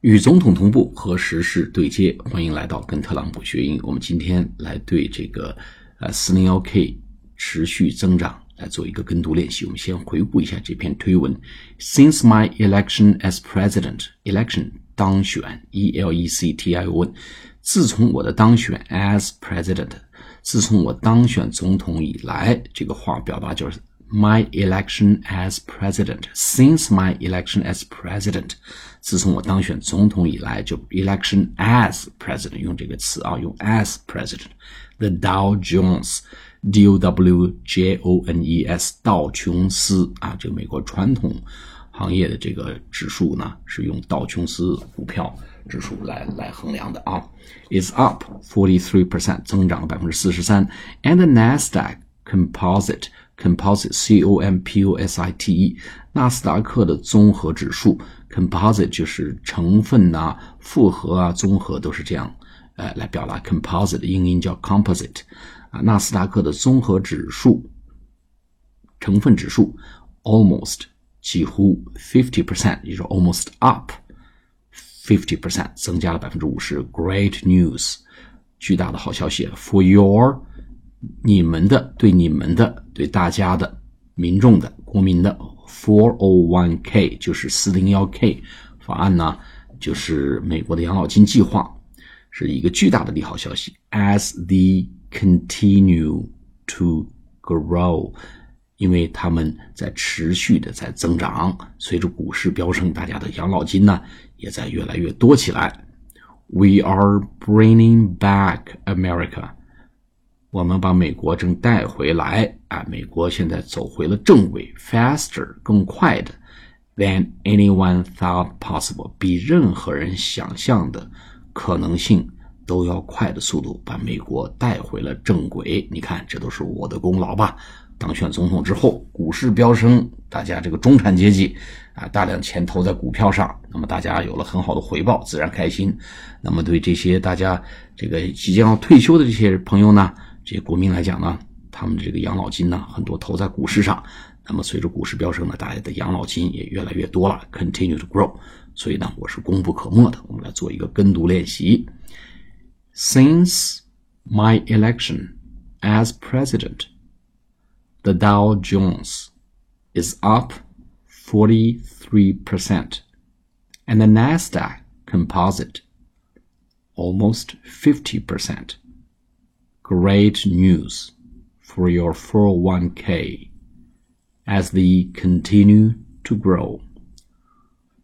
与总统同步和时事对接，欢迎来到跟特朗普学英。我们今天来对这个呃四零幺 K 持续增长来做一个跟读练习。我们先回顾一下这篇推文：Since my election as president, election 当选，E L E C T I O N，自从我的当选 as president，自从我当选总统以来，这个话表达就是。My election as president. Since my election as president，自从我当选总统以来，就 election as president 用这个词啊，用 as president。The Dow Jones, D O W J O N E S，道琼斯啊，这个美国传统行业的这个指数呢，是用道琼斯股票指数来来衡量的啊。Is up forty three percent，增长了百分之四十三。And the Nasdaq Composite Composite C O M P O S I T E，纳斯达克的综合指数，Composite 就是成分呐、复合啊、综合都是这样，呃，来表达 Composite 的英音叫 Composite，啊，纳斯达克的综合指数，成分指数，almost 几乎 fifty percent，也就是 almost up fifty percent，增加了百分之五十，Great news，巨大的好消息，For your 你们的对你们的对大家的民众的国民的 four o one k 就是四零幺 k 法案呢，就是美国的养老金计划，是一个巨大的利好消息。As they continue to grow，因为他们在持续的在增长，随着股市飙升，大家的养老金呢也在越来越多起来。We are bringing back America。我们把美国正带回来啊！美国现在走回了正轨，faster 更快的，than anyone thought possible，比任何人想象的可能性都要快的速度，把美国带回了正轨。你看，这都是我的功劳吧？当选总统之后，股市飙升，大家这个中产阶级啊，大量钱投在股票上，那么大家有了很好的回报，自然开心。那么对这些大家这个即将要退休的这些朋友呢？这些国民来讲呢，他们的这个养老金呢，很多投在股市上。那么随着股市飙升呢，大家的养老金也越来越多了，continue to grow。所以呢，我是功不可没的。我们来做一个跟读练习。Since my election as president, the Dow Jones is up 43%, and the Nasdaq Composite almost 50%. Great news for your 401k as they continue to grow.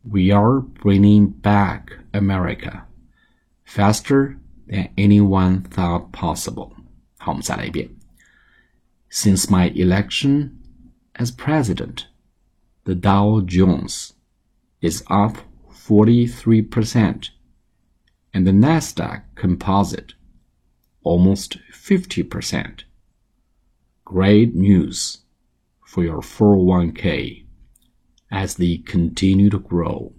We are bringing back America faster than anyone thought possible. 好，我们再来一遍. Since my election as president, the Dow Jones is up 43%, and the Nasdaq Composite almost 50%. Great news for your 401k as they continue to grow.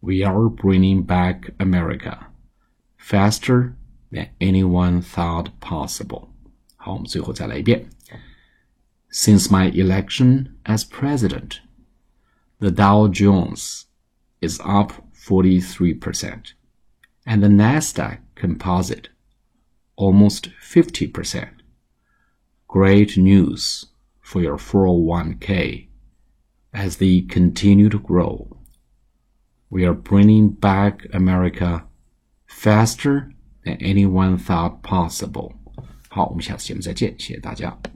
We are bringing back America faster than anyone thought possible. 好，我们最后再来一遍. Since my election as president, the Dow Jones is up 43%, and the Nasdaq Composite almost 50%. Great news for your 401k as they continue to grow. We are bringing back America faster than anyone thought possible. 好，我们下次节目再见，谢谢大家。